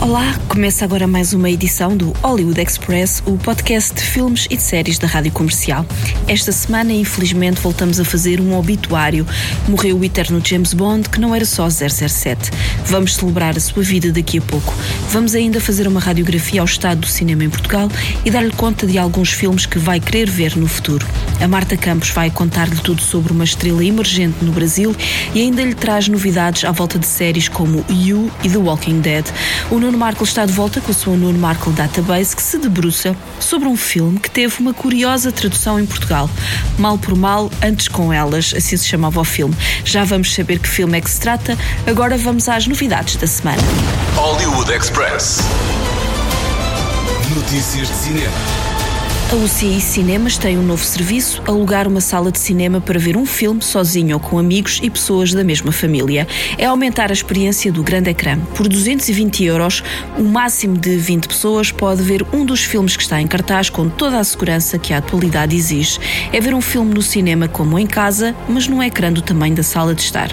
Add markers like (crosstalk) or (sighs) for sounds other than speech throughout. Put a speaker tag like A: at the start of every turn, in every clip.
A: Olá, começa agora mais uma edição do Hollywood Express, o podcast de filmes e de séries da Rádio Comercial. Esta semana, infelizmente, voltamos a fazer um obituário. Morreu o eterno James Bond, que não era só 007. Vamos celebrar a sua vida daqui a pouco. Vamos ainda fazer uma radiografia ao estado do cinema em Portugal e dar-lhe conta de alguns filmes que vai querer ver no futuro. A Marta Campos vai contar-lhe tudo sobre uma estrela emergente no Brasil e ainda lhe traz novidades à volta de séries como You e The Walking Dead. O Nuno Marco está de volta com a sua Nuno Marco Database que se debruça sobre um filme que teve uma curiosa tradução em Portugal. Mal por mal, antes com elas, assim se chamava o filme. Já vamos saber que filme é que se trata, agora vamos às novidades da semana.
B: Hollywood Express. Notícias de cinema.
A: A UCI Cinemas tem um novo serviço, alugar uma sala de cinema para ver um filme sozinho ou com amigos e pessoas da mesma família. É aumentar a experiência do grande ecrã. Por 220 euros, o máximo de 20 pessoas pode ver um dos filmes que está em cartaz com toda a segurança que a atualidade exige. É ver um filme no cinema como em casa, mas num ecrã do tamanho da sala de estar.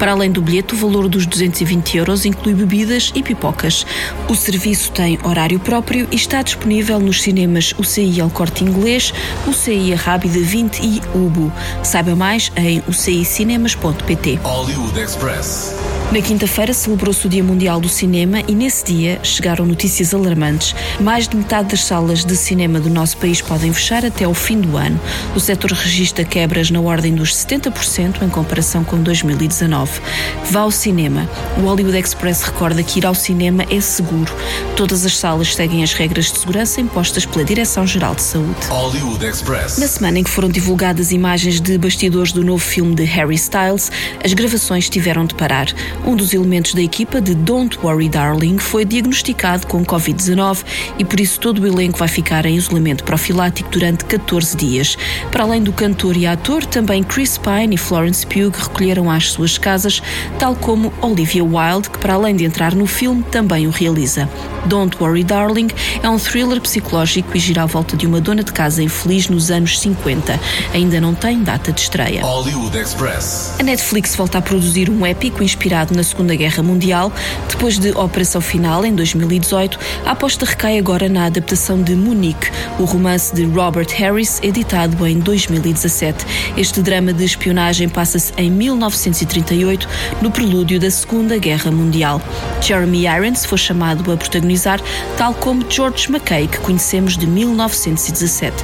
A: Para além do bilhete, o valor dos 220 euros inclui bebidas e pipocas. O serviço tem horário próprio e está disponível nos cinemas UCI Corte Inglês, UCI Rábida 20 e Ubo. Saiba mais em ucicinemas.pt.
B: Hollywood Express.
A: Na quinta-feira celebrou-se o Dia Mundial do Cinema e nesse dia chegaram notícias alarmantes. Mais de metade das salas de cinema do nosso país podem fechar até o fim do ano. O setor registra quebras na ordem dos 70% em comparação com 2019. Vá ao cinema. O Hollywood Express recorda que ir ao cinema é seguro. Todas as salas seguem as regras de segurança impostas pela Direção-Geral de Saúde.
B: Hollywood Express.
A: Na semana em que foram divulgadas imagens de bastidores do novo filme de Harry Styles, as gravações tiveram de parar. Um dos elementos da equipa de Don't Worry Darling foi diagnosticado com Covid-19 e por isso todo o elenco vai ficar em isolamento profilático durante 14 dias. Para além do cantor e ator, também Chris Pine e Florence Pugh recolheram às suas casas, tal como Olivia Wilde, que para além de entrar no filme, também o realiza. Don't Worry Darling é um thriller psicológico e gira à volta de uma dona de casa infeliz nos anos 50. Ainda não tem data de estreia.
B: Hollywood Express.
A: A Netflix volta a produzir um épico inspirado na Segunda Guerra Mundial. Depois de Operação Final, em 2018, a aposta recai agora na adaptação de Munique, o romance de Robert Harris, editado em 2017. Este drama de espionagem passa-se em 1938, no prelúdio da Segunda Guerra Mundial. Jeremy Irons foi chamado a protagonizar, tal como George Mackay, que conhecemos de 1917.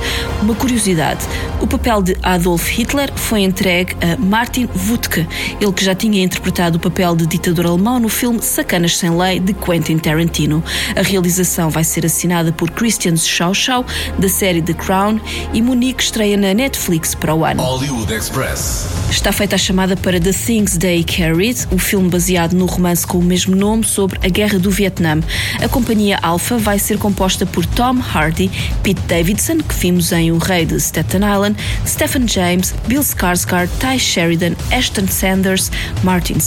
A: Uma curiosidade: o papel de Adolf Hitler foi entregue a Martin Wuttke, ele que já tinha interpretado o papel de ditador alemão no filme Sacanas Sem Lei de Quentin Tarantino. A realização vai ser assinada por Christian Schauschau, da série The Crown, e Monique estreia na Netflix para o ano.
B: Hollywood Express.
A: Está feita a chamada para The Things They Carried, o filme baseado no romance com o mesmo nome sobre a Guerra do Vietnã. A companhia Alpha vai ser composta por Tom Hardy, Pete Davidson, que vimos em O Rei de Staten Island, Stephen James, Bill Skarsgård, Ty Sheridan, Ashton Sanders, Martin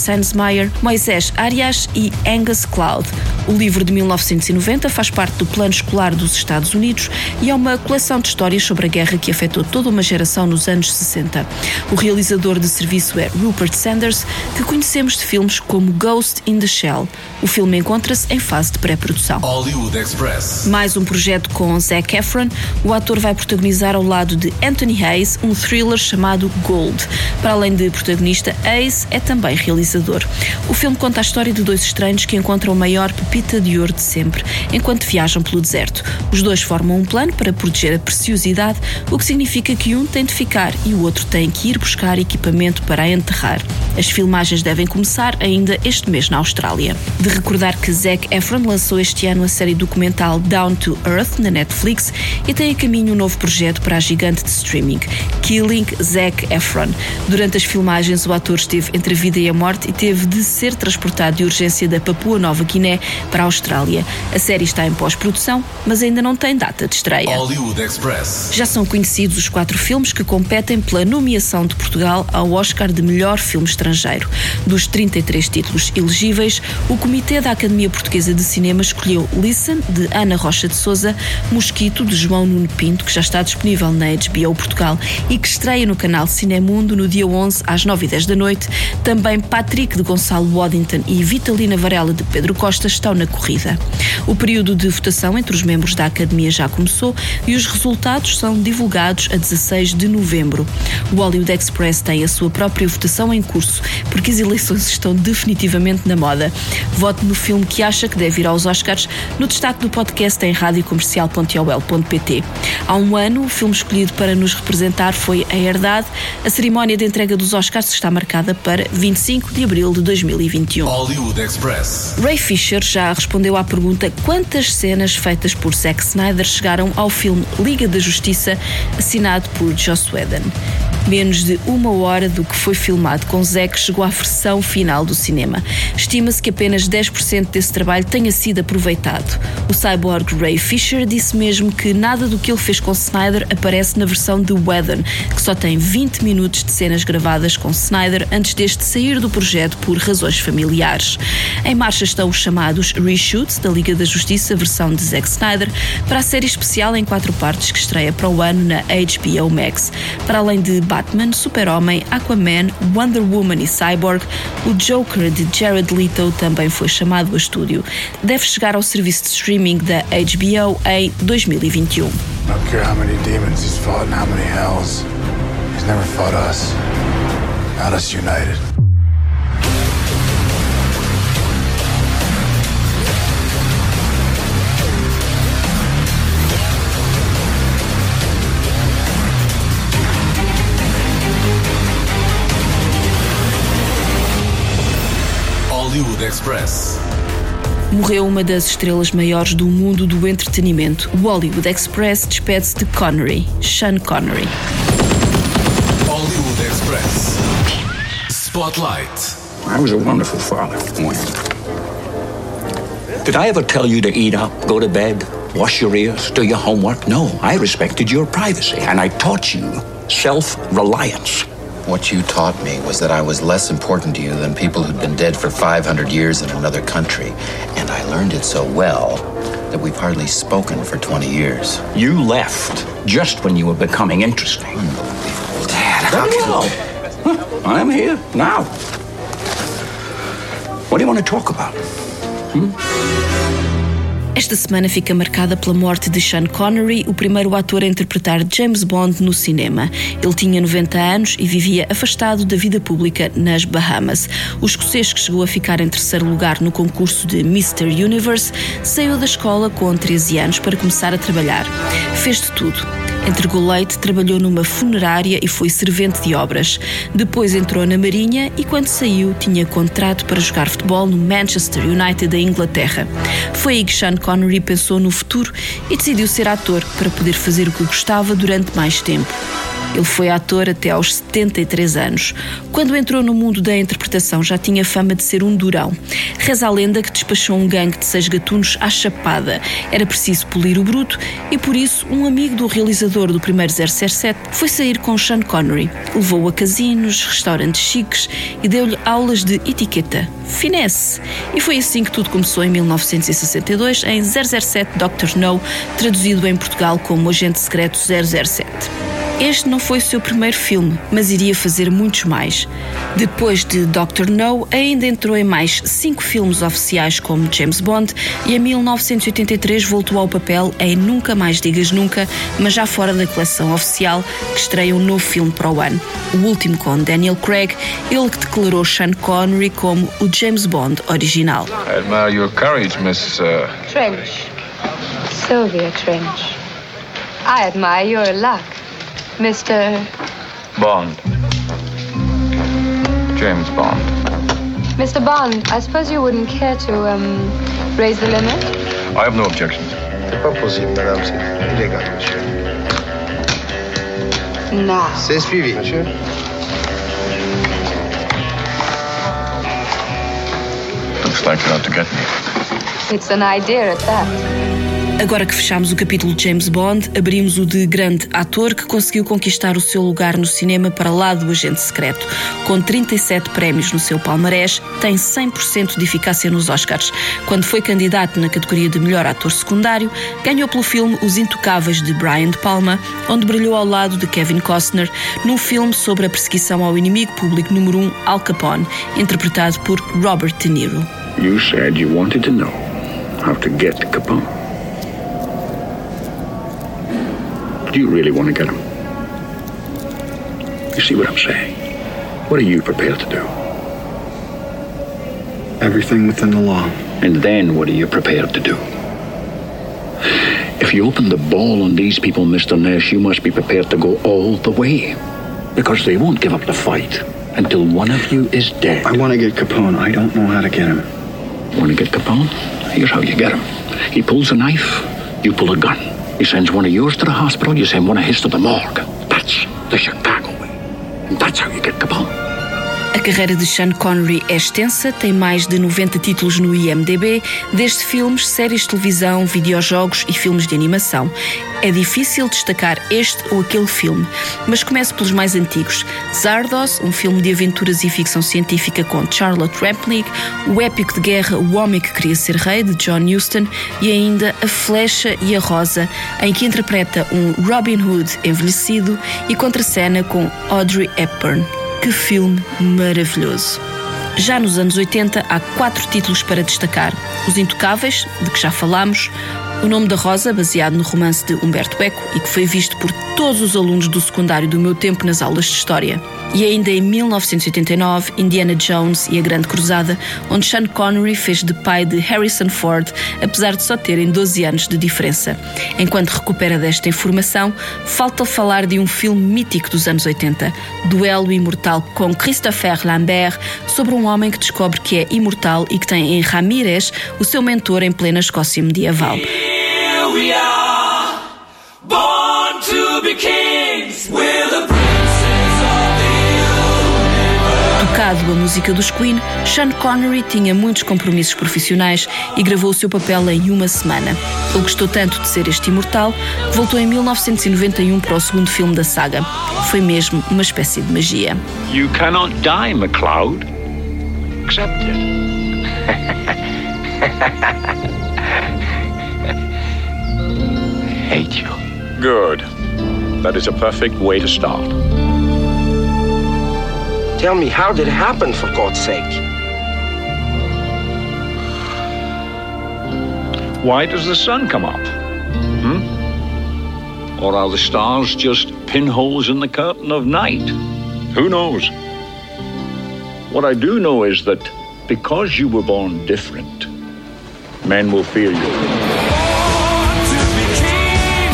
A: Sandsmeyer, Moisés Arias e Angus Cloud. O livro de 1990 faz parte do plano escolar dos Estados Unidos e é uma coleção de histórias sobre a guerra que afetou toda uma geração nos anos 60. O realizador de serviço é Rupert Sanders, que conhecemos de filmes como Ghost in the Shell. O filme encontra-se em fase de pré-produção.
B: Hollywood Express.
A: Mais um projeto com Zac Efron. O ator vai protagonizar ao lado de Anthony Hayes um thriller chamado Gold. Para além de protagonista, Hayes é também realizador. O filme conta a história de dois estranhos que encontram a maior pepita de ouro de sempre, enquanto viajam pelo deserto. Os dois formam um plano para proteger a preciosidade, o que significa que um tem de ficar e o outro tem que ir buscar equipamento para a enterrar. As filmagens devem começar ainda este mês na Austrália. De recordar que Zac Efron lançou este ano a série documental Down to Earth na Netflix e tem a caminho um novo projeto para a gigante de streaming, Killing Zac Efron. Durante as filmagens, o ator esteve entre a vida e a morte e teve de ser transportado de urgência da Papua Nova Guiné para a Austrália. A série está em pós-produção, mas ainda não tem data de estreia.
B: Hollywood Express.
A: Já são conhecidos os quatro filmes que competem pela nomeação de Portugal ao Oscar de melhor filme estrangeiro. Dos 33 títulos elegíveis, o Comitê da Academia Portuguesa de Cinema escolheu Listen, de Ana Rocha de Souza, Mosquito, de João Nuno Pinto, que já está disponível na HBO Portugal e que estreia no canal Cinemundo no dia 11 às 9h10 da noite. Também Patrick, de Gonçalo Waddington e Vitalina Varela, de Pedro Costa, estão na corrida. O período de votação entre os membros da Academia já começou e os resultados são divulgados a 16 de novembro. O Hollywood Express tem a sua própria votação em curso, porque as eleições estão definitivamente na moda. Vote no filme que acha que deve ir aos Oscars no destaque do podcast em radiocomercial.ol.pt. Há um ano, o filme escolhido para nos representar foi A Herdade. A cerimónia de entrega dos Oscars está marcada para 25 de abril de 2021.
B: Hollywood Express.
A: Ray Fisher já respondeu à pergunta quantas cenas feitas por Zack Snyder chegaram ao filme Liga da Justiça, assinado por Joss Whedon. Menos de uma hora do que foi filmado com Zack chegou à versão final do cinema. Estima-se que apenas 10% desse trabalho tenha sido aproveitado. O cyborg Ray Fisher disse mesmo que nada do que ele fez com Snyder aparece na versão de Whedon, que só tem 20 minutos de cenas gravadas com Snyder antes deste sair do projeto por razões familiares. Em marcha estão os chamados reshoots da Liga da Justiça, versão de Zack Snyder, para a série especial em quatro partes que estreia para o ano na HBO Max. Para além de Batman, Super-Homem, Aquaman, Wonder Woman e Cyborg, o Joker de Jared Leto também foi chamado a estúdio. Deve chegar ao serviço de streaming da HBO em 2021.
C: I care how many demons he's fought and how many hells. He's never fought us. Not us united.
B: Hollywood Express.
A: Morreu uma das estrelas maiores do mundo do entretenimento. O Hollywood Express despede-se de Connery, Sean Connery.
B: Hollywood Express. Spotlight.
D: I was a wonderful father. Did I ever tell you to eat up, go to bed, wash your ears, do your homework? No, I respected your privacy, and I taught you self reliance.
E: What you taught me was that I was less important to you than people who'd been dead for 500 years in another country. And I learned it so well that we've hardly spoken for 20 years.
D: You left just when you were becoming interesting.
E: Unbelievable. Dad, how can.
D: Huh, I'm here now. What do you want to talk about? Hmm?
A: Esta semana fica marcada pela morte de Sean Connery, o primeiro ator a interpretar James Bond no cinema. Ele tinha 90 anos e vivia afastado da vida pública nas Bahamas. O escocês que chegou a ficar em terceiro lugar no concurso de Mr. Universe saiu da escola com 13 anos para começar a trabalhar. Fez de tudo. Entregou leite, trabalhou numa funerária e foi servente de obras. Depois entrou na Marinha e, quando saiu, tinha contrato para jogar futebol no Manchester United da Inglaterra. Foi aí que Sean Connery pensou no futuro e decidiu ser ator para poder fazer o que gostava durante mais tempo. Ele foi ator até aos 73 anos. Quando entrou no mundo da interpretação, já tinha fama de ser um durão. Reza a lenda que despachou um gangue de seis gatunos à chapada. Era preciso polir o bruto e, por isso, um amigo do realizador do primeiro 007 foi sair com Sean Connery. Levou-o a casinos, restaurantes chiques e deu-lhe aulas de etiqueta, finesse. E foi assim que tudo começou em 1962 em 007 Dr. No, traduzido em Portugal como Agente Secreto 007. Este não foi o seu primeiro filme, mas iria fazer muitos mais. Depois de Dr. No, ainda entrou em mais cinco filmes oficiais como James Bond e em 1983 voltou ao papel em Nunca Mais Digas Nunca, mas já fora da coleção oficial, que estreia um novo filme para o ano. O último com Daniel Craig, ele que declarou Sean Connery como o James Bond original.
F: I admire your courage, Miss. Uh,
G: Trench. Sylvia Trench. I admire your luck, Mr.
F: Bond. James Bond.
G: Mr. Bond. I suppose you wouldn't care to um, raise the limit?
F: I have no objections.
H: C'est pas possible, madame. C'est illégal, monsieur.
G: No.
H: C'est suivi, monsieur.
F: Looks like you're out to get me.
G: It's an idea at that.
A: Agora que fechamos o capítulo de James Bond, abrimos o de grande ator que conseguiu conquistar o seu lugar no cinema para lá do agente secreto. Com 37 prémios no seu palmarés, tem 100% de eficácia nos Oscars. Quando foi candidato na categoria de melhor ator secundário, ganhou pelo filme Os Intocáveis de Brian De Palma, onde brilhou ao lado de Kevin Costner, num filme sobre a perseguição ao inimigo público número 1, Al Capone, interpretado por Robert De Niro.
I: You said you wanted to know how to get Capone. Do you really want to get him? You see what I'm saying? What are you prepared to do?
H: Everything within the law.
I: And then what are you prepared to do? If you open the ball on these people, Mr. Nash, you must be prepared to go all the way. Because they won't give up the fight until one of you is dead.
H: I want to get Capone. I don't know how to get him.
I: Want to get Capone? Here's how you get him. He pulls a knife, you pull a gun. He sends one of yours to the hospital, you send one of his to the morgue. That's the Chicago way. And that's how you get the Capone.
A: A carreira de Sean Connery é extensa, tem mais de 90 títulos no IMDb, desde filmes, séries de televisão, videojogos e filmes de animação. É difícil destacar este ou aquele filme, mas começo pelos mais antigos. Zardos, um filme de aventuras e ficção científica com Charlotte Rampling, o épico de guerra O Homem que Queria Ser Rei, de John Huston, e ainda A Flecha e a Rosa, em que interpreta um Robin Hood envelhecido e contracena com Audrey Hepburn. Que filme maravilhoso! Já nos anos 80 há quatro títulos para destacar: Os Intocáveis, de que já falámos, O Nome da Rosa, baseado no romance de Humberto Eco e que foi visto por todos os alunos do secundário do meu tempo nas aulas de História. E ainda em 1989, Indiana Jones e a Grande Cruzada, onde Sean Connery fez de pai de Harrison Ford, apesar de só terem 12 anos de diferença. Enquanto recupera desta informação, falta falar de um filme mítico dos anos 80, Duelo Imortal com Christopher Lambert, sobre um homem que descobre que é imortal e que tem em Ramírez o seu mentor em plena Escócia medieval.
B: We are, born to be kings. We're the princes of the
A: Tocado a música dos Queen, Sean Connery tinha muitos compromissos profissionais e gravou o seu papel em uma semana. Ele gostou tanto de ser este imortal que voltou em 1991 para o segundo filme da saga. Foi mesmo uma espécie de magia.
I: You cannot die, McLeod. Accept it. (laughs) hate you. Good. That is a perfect way to start.
H: Tell me, how did it happen, for God's sake?
I: Why does the sun come up? Hmm? Or are the stars just pinholes in the curtain of night? Who knows? What I do know is that because you were born different, men will fear you.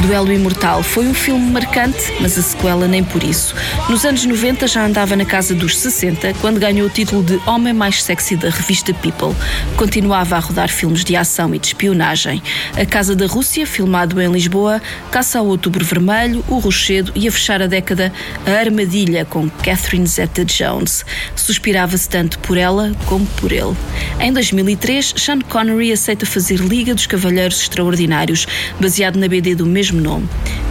A: Duelo Imortal foi um filme marcante, mas a sequela nem por isso. Nos anos 90 já andava na casa dos 60 quando ganhou o título de Homem Mais Sexy da revista People. Continuava a rodar filmes de ação e de espionagem. A Casa da Rússia, filmado em Lisboa, Caça ao Outubro Vermelho, O Rochedo e a fechar a década A Armadilha com Catherine Zeta-Jones. Suspirava-se tanto por ela como por ele. Em 2003, Sean Connery aceita fazer Liga dos Cavalheiros Extraordinários, baseado na BD do mesmo nome.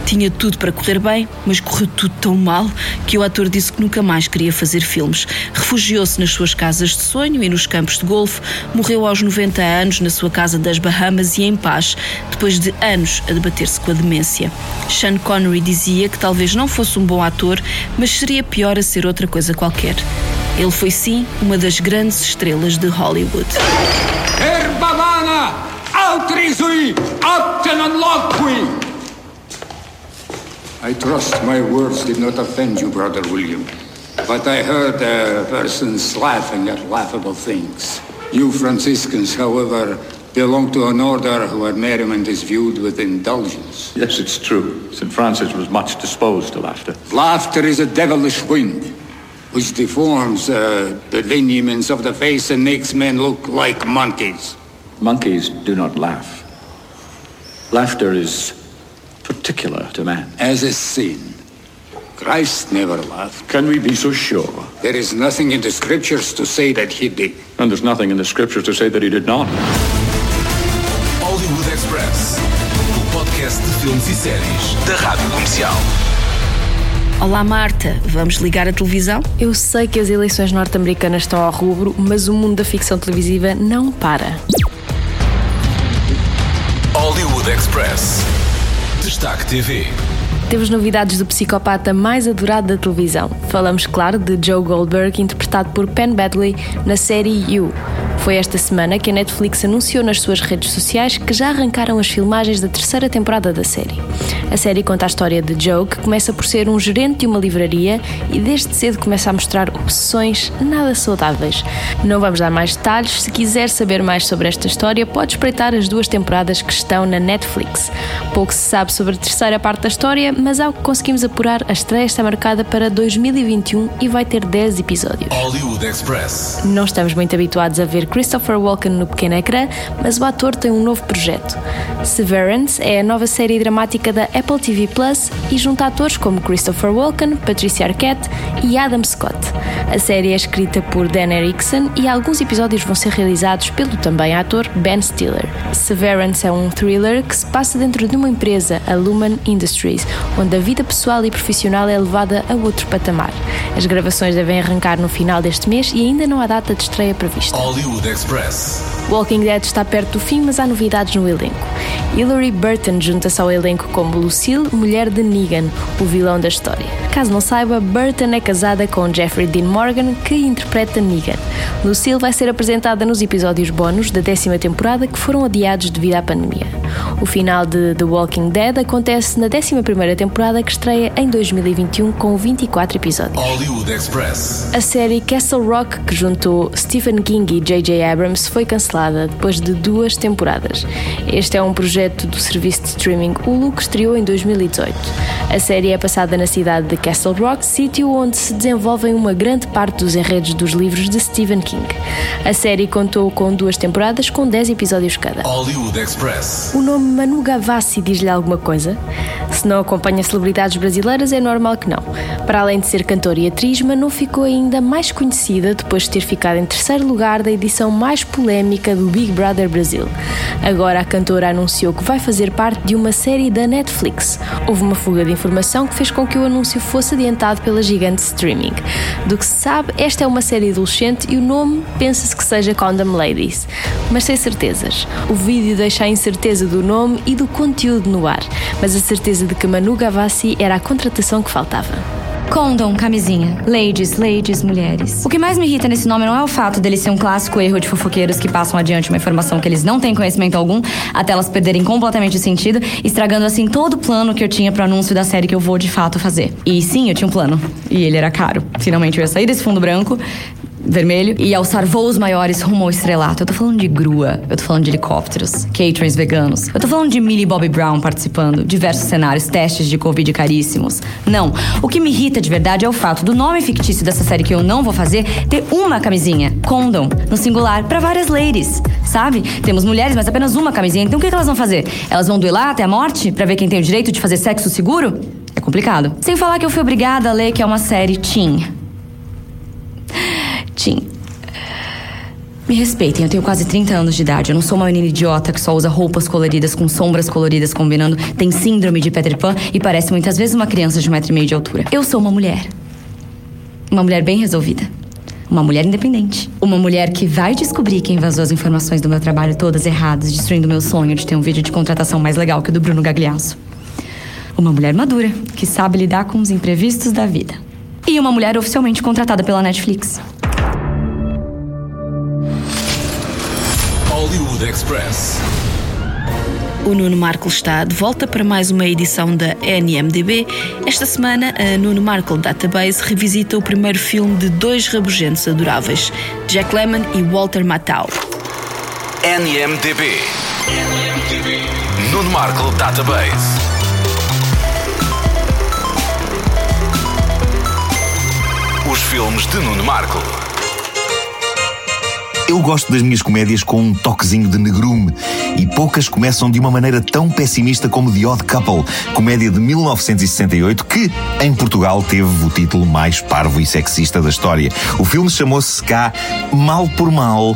A: Tinha tudo para correr bem, mas correu tudo tão mal que o ator disse que nunca mais queria fazer filmes. Refugiou-se nas suas casas de sonho e nos campos de golfe, morreu aos 90 anos na sua casa das Bahamas e em paz, depois de anos a debater-se com a demência. Sean Connery dizia que talvez não fosse um bom ator, mas seria pior a ser outra coisa qualquer. Ele foi sim uma das grandes estrelas de Hollywood.
J: Herbamana, autrizui, optenon loqui.
K: I trust my words did not offend you, Brother William. But I heard uh, persons laughing at laughable things. You Franciscans, however, belong to an order where merriment is viewed with indulgence.
L: Yes, it's true. St. Francis was much disposed to laughter.
K: Laughter is a devilish wind, which deforms uh, the lineaments of the face and makes men look like monkeys.
L: Monkeys do not laugh. Laughter is particular to man.
K: As a sin. Christ never laughed.
L: Can we be so sure?
K: There is nothing in the scriptures to say that he did.
L: And there's nothing in the scriptures to say that he did not.
M: Hollywood Express, o podcast de filmes e séries da Rádio Comercial.
A: Olá Marta, vamos ligar a televisão?
N: Eu sei que as eleições norte-americanas estão ao rubro, mas o mundo da ficção televisiva não para.
M: Hollywood Express. Destaque TV.
N: Temos novidades do psicopata mais adorado da televisão. Falamos, claro, de Joe Goldberg, interpretado por Penn Badley na série You. Foi esta semana que a Netflix anunciou nas suas redes sociais que já arrancaram as filmagens da terceira temporada da série. A série conta a história de Joe, que começa por ser um gerente de uma livraria e desde cedo começa a mostrar obsessões nada saudáveis. Não vamos dar mais detalhes, se quiser saber mais sobre esta história, pode espreitar as duas temporadas que estão na Netflix. Pouco se sabe sobre a terceira parte da história, mas ao que conseguimos apurar, a estreia está marcada para 2021 e vai ter 10 episódios.
M: Hollywood Express.
N: Não estamos muito habituados a ver Christopher Walken no pequeno ecrã, mas o ator tem um novo projeto. Severance é a nova série dramática da Apple TV Plus e junta atores como Christopher Walken, Patricia Arquette e Adam Scott. A série é escrita por Dan Erickson e alguns episódios vão ser realizados pelo também ator Ben Stiller. Severance é um thriller que se passa dentro de uma empresa, a Lumen Industries, onde a vida pessoal e profissional é levada a outro patamar. As gravações devem arrancar no final deste mês e ainda não há data de estreia prevista.
M: Hollywood Express.
N: Walking Dead está perto do fim, mas há novidades no elenco. Hilary Burton junta-se ao elenco como Lucille, mulher de Negan, o vilão da história. Caso não saiba, Burton é casada com Jeffrey Dean Morgan, que interpreta Negan. Lucille vai ser apresentada nos episódios bónus da décima temporada que foram adiados devido à pandemia. O final de The Walking Dead acontece na décima primeira temporada que estreia em 2021 com 24 episódios.
M: Hollywood Express.
N: A série Castle Rock, que juntou Stephen King e J.J. Abrams, foi cancelada depois de duas temporadas. Este é um projeto do serviço de streaming Hulu que estreou em 2018. A série é passada na cidade de Castle Rock, sítio onde se desenvolvem uma grande parte dos enredos dos livros de Stephen King. A série contou com duas temporadas com 10 episódios cada.
M: Hollywood Express.
N: O nome Manu Gavassi diz-lhe alguma coisa? Se não acompanha celebridades brasileiras, é normal que não. Para além de ser cantora e atriz, Manu ficou ainda mais conhecida depois de ter ficado em terceiro lugar da edição mais polémica do Big Brother Brasil. Agora a cantora anunciou que vai fazer parte de uma série da Netflix. Houve uma fuga de informação que fez com que o anúncio fosse adiantado pela gigante streaming. Do que se sabe, esta é uma série adolescente e o nome pensa-se que seja Condom Ladies, mas sem certezas. O vídeo deixa a incerteza do nome e do conteúdo no ar, mas a certeza de que Manu Gavassi era a contratação que faltava.
O: Condom, camisinha. Ladies, ladies, mulheres. O que mais me irrita nesse nome não é o fato dele ser um clássico erro de fofoqueiros que passam adiante uma informação que eles não têm conhecimento algum, até elas perderem completamente o sentido, estragando assim todo o plano que eu tinha pro anúncio da série que eu vou de fato fazer. E sim, eu tinha um plano. E ele era caro. Finalmente eu ia sair desse fundo branco, vermelho e alçar voos maiores rumo ao estrelato. Eu tô falando de grua, eu tô falando de helicópteros, caterings veganos, eu tô falando de Millie Bobby Brown participando, diversos cenários, testes de Covid caríssimos. Não, o que me irrita de verdade é o fato do nome fictício dessa série que eu não vou fazer ter uma camisinha, condom, no singular, para várias ladies, sabe? Temos mulheres, mas apenas uma camisinha, então o que, que elas vão fazer? Elas vão duelar até a morte para ver quem tem o direito de fazer sexo seguro? É complicado. Sem falar que eu fui obrigada a ler que é uma série teen. Me respeitem, eu tenho quase 30 anos de idade. Eu não sou uma menina idiota que só usa roupas coloridas com sombras coloridas combinando, tem síndrome de Peter Pan e parece muitas vezes uma criança de um metro e meio de altura. Eu sou uma mulher. Uma mulher bem resolvida. Uma mulher independente. Uma mulher que vai descobrir quem vazou as informações do meu trabalho todas erradas, destruindo meu sonho de ter um vídeo de contratação mais legal que o do Bruno Gagliasso. Uma mulher madura, que sabe lidar com os imprevistos da vida. E uma mulher oficialmente contratada pela Netflix.
M: Express.
A: O Nuno Marco está de volta para mais uma edição da NMDB. Esta semana, a Nuno Marco Database revisita o primeiro filme de dois rabugentos adoráveis, Jack Lemmon e Walter Matthau.
M: NMDB. Nuno Marco Database. Os filmes de Nuno Marco.
P: Eu gosto das minhas comédias com um toquezinho de negrume e poucas começam de uma maneira tão pessimista como The Odd Couple, comédia de 1968 que, em Portugal, teve o título mais parvo e sexista da história. O filme chamou-se cá Mal por Mal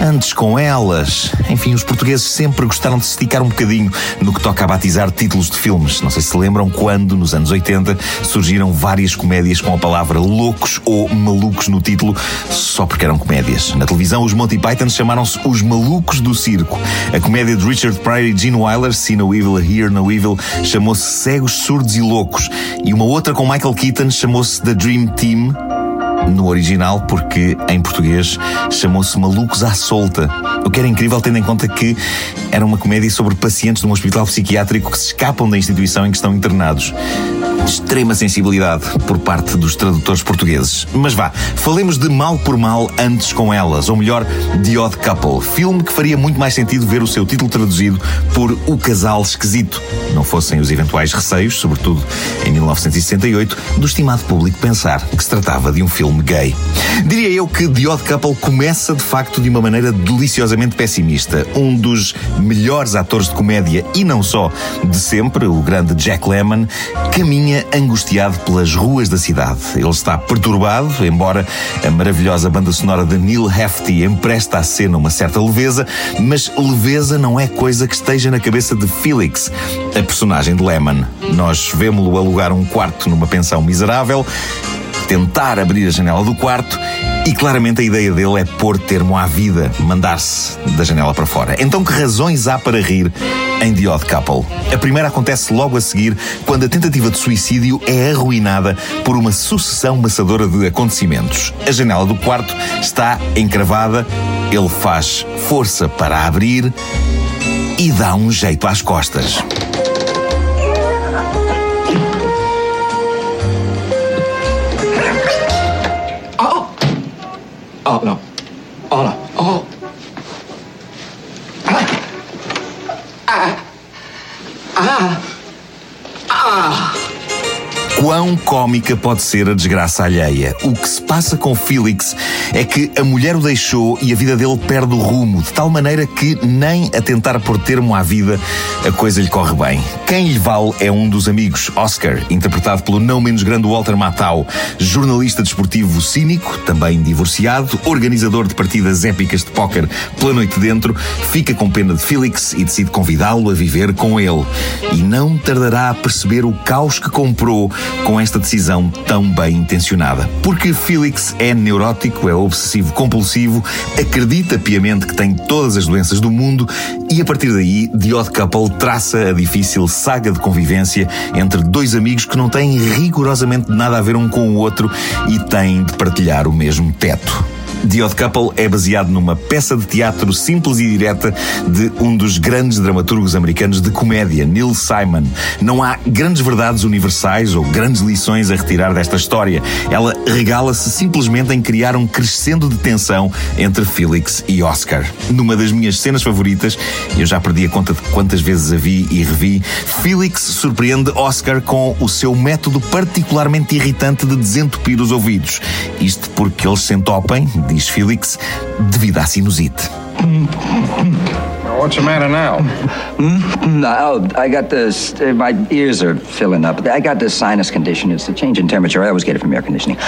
P: antes com elas. Enfim, os portugueses sempre gostaram de se esticar um bocadinho no que toca a batizar títulos de filmes. Não sei se lembram quando, nos anos 80, surgiram várias comédias com a palavra loucos ou malucos no título, só porque eram comédias. Na televisão, os Monty Python chamaram-se Os Malucos do Circo. A comédia de Richard Pryor e Gene Wilder, See No Evil, Hear No Evil, chamou-se Cegos, Surdos e Loucos. E uma outra com Michael Keaton chamou-se The Dream Team no original, porque em português chamou-se Malucos à Solta. O que era incrível, tendo em conta que era uma comédia sobre pacientes de um hospital psiquiátrico que se escapam da instituição em que estão internados. Extrema sensibilidade por parte dos tradutores portugueses. Mas vá, falemos de Mal por Mal antes com elas, ou melhor, The Odd Couple. Filme que faria muito mais sentido ver o seu título traduzido por O Casal Esquisito. Não fossem os eventuais receios, sobretudo em 1968, do estimado público pensar que se tratava de um filme gay. Diria eu que The Odd Couple começa de facto de uma maneira deliciosamente pessimista. Um dos melhores atores de comédia e não só de sempre, o grande Jack Lemmon, caminha angustiado pelas ruas da cidade. Ele está perturbado, embora a maravilhosa banda sonora de Neil Hefti empresta à cena uma certa leveza, mas leveza não é coisa que esteja na cabeça de Felix, a personagem de Lemmon. Nós vemos-lo alugar um quarto numa pensão miserável, tentar abrir a janela do quarto e claramente a ideia dele é pôr termo à vida, mandar-se da janela para fora. Então, que razões há para rir em The Odd Couple? A primeira acontece logo a seguir, quando a tentativa de suicídio é arruinada por uma sucessão maçadora de acontecimentos. A janela do quarto está encravada, ele faz força para abrir e dá um jeito às costas.
D: Oh, no. Oh, no. Oh. Ah. Ah. Ah.
P: Quão cómica pode ser a desgraça alheia? O que se passa com Felix é que a mulher o deixou e a vida dele perde o rumo, de tal maneira que nem a tentar pôr termo à vida a coisa lhe corre bem. Quem lhe vale é um dos amigos, Oscar, interpretado pelo não menos grande Walter Matthau, jornalista desportivo cínico, também divorciado, organizador de partidas épicas de póquer pela noite dentro, fica com pena de Felix e decide convidá-lo a viver com ele. E não tardará a perceber o caos que comprou com esta decisão tão bem intencionada. Porque Felix é neurótico, é obsessivo compulsivo, acredita piamente que tem todas as doenças do mundo e a partir daí The Odd Couple traça a difícil saga de convivência entre dois amigos que não têm rigorosamente nada a ver um com o outro e têm de partilhar o mesmo teto. The Odd Couple é baseado numa peça de teatro simples e direta de um dos grandes dramaturgos americanos de comédia, Neil Simon. Não há grandes verdades universais ou grandes lições a retirar desta história. Ela regala-se simplesmente em criar um crescendo de tensão entre Felix e Oscar. Numa das minhas cenas favoritas, eu já perdi a conta de quantas vezes a vi e revi, Felix surpreende Oscar com o seu método particularmente irritante de desentupir os ouvidos. Isto porque eles se entopem, diz Felix, devido à sinusite.
F: What's the matter now?
D: Mm, oh, I got this. Uh, my ears are filling up. I got this sinus condition. It's the change in temperature. I always get it from air conditioning.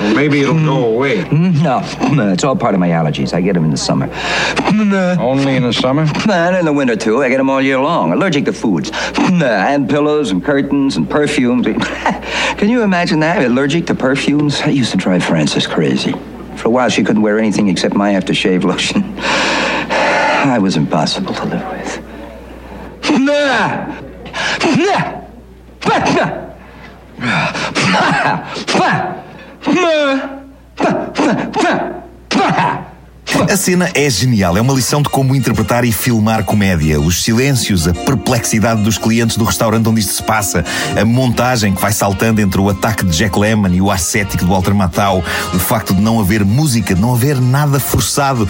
F: Maybe it'll go mm. away.
D: Mm, no, mm, uh, it's all part of my allergies. I get them in the summer.
F: Uh, Only in the summer?
D: Uh, and in the winter, too. I get them all year long. Allergic to foods. And pillows and curtains and perfumes. (laughs) Can you imagine that? Allergic to perfumes? I used to drive Frances crazy. For a while, she couldn't wear anything except my aftershave lotion. (sighs) I was impossible to live with.
P: A cena é genial, é uma lição de como interpretar e filmar comédia. Os silêncios, a perplexidade dos clientes do restaurante onde isto se passa, a montagem que vai saltando entre o ataque de Jack Lemmon e o ascético de Walter Matthau, o facto de não haver música, de não haver nada forçado.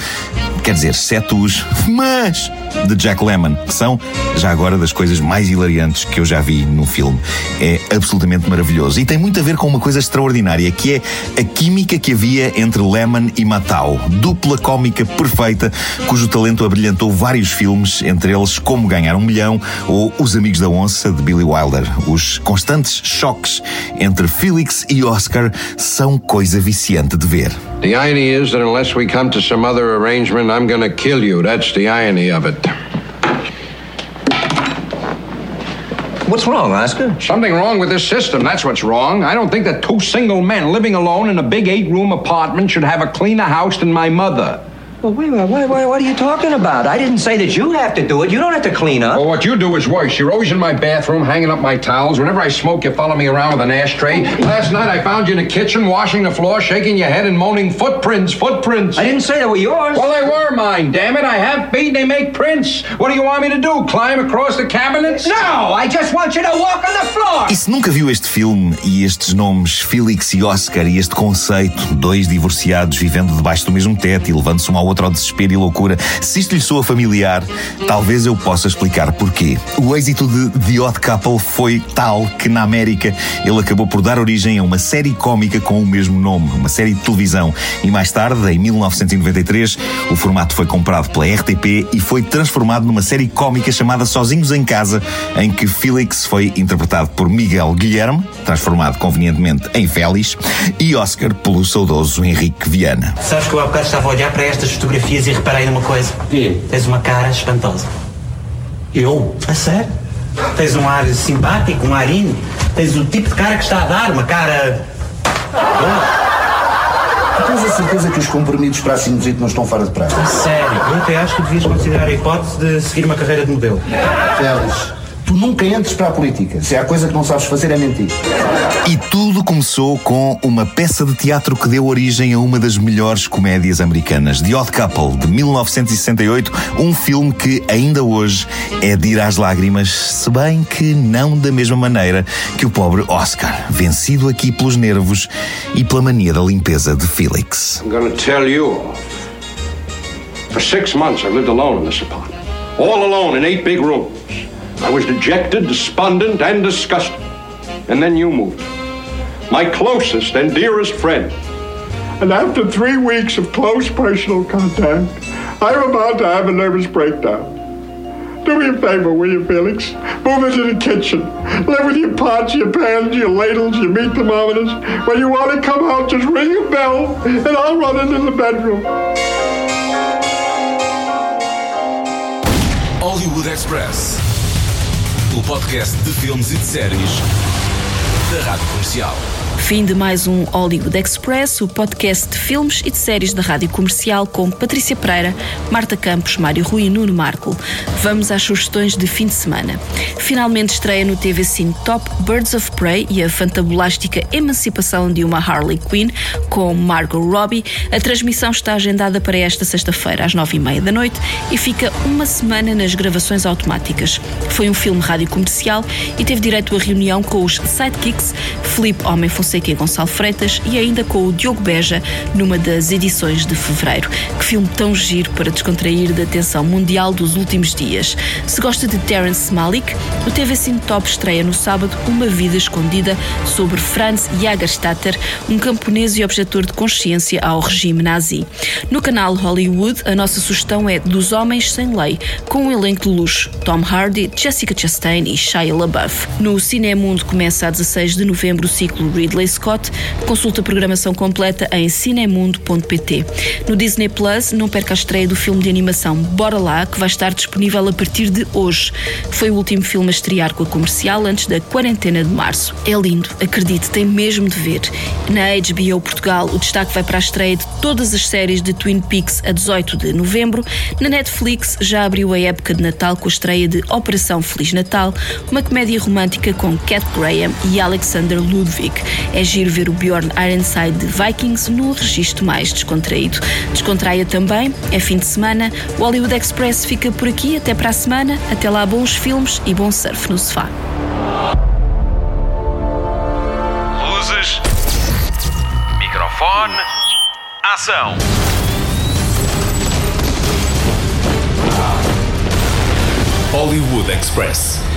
P: Quer dizer, exceto os mas de Jack Lemmon, que são, já agora, das coisas mais hilariantes que eu já vi num filme. É absolutamente maravilhoso. E tem muito a ver com uma coisa extraordinária, que é a química que havia entre Lemmon e Matau. Dupla cómica perfeita, cujo talento abrilhantou vários filmes, entre eles Como Ganhar um Milhão ou Os Amigos da Onça, de Billy Wilder. Os constantes choques entre Felix e Oscar são coisa viciante de ver.
F: The irony is that unless we come to some other arrangement, I'm gonna kill you. That's the irony of it.
D: What's wrong, Oscar?
F: Something wrong with this system. That's what's wrong. I don't think that two single men living alone in a big eight room apartment should have a cleaner house than my mother.
D: Well, wait a minute. What, what, what are you talking about? I didn't say that you have to do it. You don't have to clean up.
F: Well, what you do is worse. You're always in my bathroom, hanging up my towels. Whenever I smoke, you follow me around with an ashtray. Last night, I found you in the kitchen, washing the floor, shaking your head, and moaning, footprints, footprints.
D: I didn't say they were yours.
F: Well, they were mine, damn it. I have feet, they make prints. What do you want me to do? Climb across the cabinets?
D: No, I just want you to walk on the floor.
P: E se nunca viu este filme e estes nomes, Felix e Oscar, e este conceito, dois divorciados vivendo debaixo do mesmo teto e levando-se um ao outro ao desespero e loucura, se isto lhe soa familiar, talvez eu possa explicar porquê. O êxito de The Odd Couple foi tal que na América ele acabou por dar origem a uma série cómica com o mesmo nome, uma série de televisão. E mais tarde, em 1993, o formato foi comprado pela RTP e foi transformado numa série cómica chamada Sozinhos em Casa, em que Felix foi interpretado por Miguel Guilherme, transformado convenientemente em Félix, e Oscar pelo saudoso Henrique Viana.
Q: Sabes que eu há bocado estava a olhar para estas fotografias e reparei numa coisa. Tens uma cara espantosa. Eu? A sério? Tens um ar simpático, um arinho. Tens o tipo de cara que está a dar, uma cara.
R: Tens a certeza que os comprimidos para a sinusite não estão fora de prazo?
Q: A sério? Eu até acho que devias considerar a hipótese de seguir uma carreira de modelo.
R: Félix, tu nunca entres para a política. Se há coisa que não sabes fazer é mentir.
P: E tudo começou com uma peça de teatro que deu origem a uma das melhores comédias americanas, The Odd Couple, de 1968, um filme que ainda hoje é de ir às lágrimas, se bem que não da mesma maneira que o pobre Oscar, vencido aqui pelos nervos e pela mania da limpeza de Felix.
F: I'm gonna tell you. For six months, I lived alone in this apartment. All alone in eight big rooms. I was dejected, despondent, and disgusted. And then you moved. My closest and dearest friend.
S: And after three weeks of close personal contact, I'm about to have a nervous breakdown. Do me a favor, will you, Felix? Move into the kitchen. Live with your pots, your pans, your ladles, your meat thermometers. When you want to come out, just ring a bell, and I'll run into the bedroom.
M: Hollywood Express. Podcast de filmes e de séries da Rádio Comercial.
A: Fim de mais um Hollywood Express, o podcast de filmes e de séries da Rádio Comercial com Patrícia Pereira, Marta Campos, Mário Rui e Nuno Marco. Vamos às sugestões de fim de semana. Finalmente estreia no TV Cine Top Birds of Prey e a fantabulástica emancipação de uma Harley Quinn com Margot Robbie. A transmissão está agendada para esta sexta-feira às nove e meia da noite e fica uma semana nas gravações automáticas. Foi um filme rádio comercial e teve direito a reunião com os sidekicks Felipe Homem Fonseca e Gonçalo Freitas e ainda com o Diogo Beja numa das edições de fevereiro. Que filme tão giro para descontrair da atenção mundial dos últimos dias. Se gosta de Terence Malick, o TV Cine Top estreia no sábado Uma Vida Escondida sobre Franz Jagerstatter, um camponês e objetor de consciência ao regime nazi. No canal Hollywood, a nossa sugestão é Dos Homens Sem Lei, com um elenco de luxo: Tom Hardy, Jessica Chastain e Shia LaBeouf. No Cinemundo começa a 16 de novembro o ciclo Ridley Scott. Consulta a programação completa em cinemundo.pt. No Disney Plus, não perca a estreia do filme de animação Bora Lá, que vai estar disponível a partir de hoje. Foi o último filme a estrear com a comercial antes da quarentena de março. É lindo, acredite, tem mesmo de ver. Na HBO Portugal, o destaque vai para a estreia de todas as séries de Twin Peaks a 18 de novembro. Na Netflix já abriu a época de Natal com a estreia de Operação Feliz Natal, uma comédia romântica com Cat Graham e Alexander Ludwig. É giro ver o Bjorn Ironside Vikings num registro mais descontraído. Descontraia também, é fim de semana. O Hollywood Express fica por aqui até para a semana. Até lá, bons filmes e bom surf no sofá.
M: Luzes. Microfone. Ação. Hollywood Express.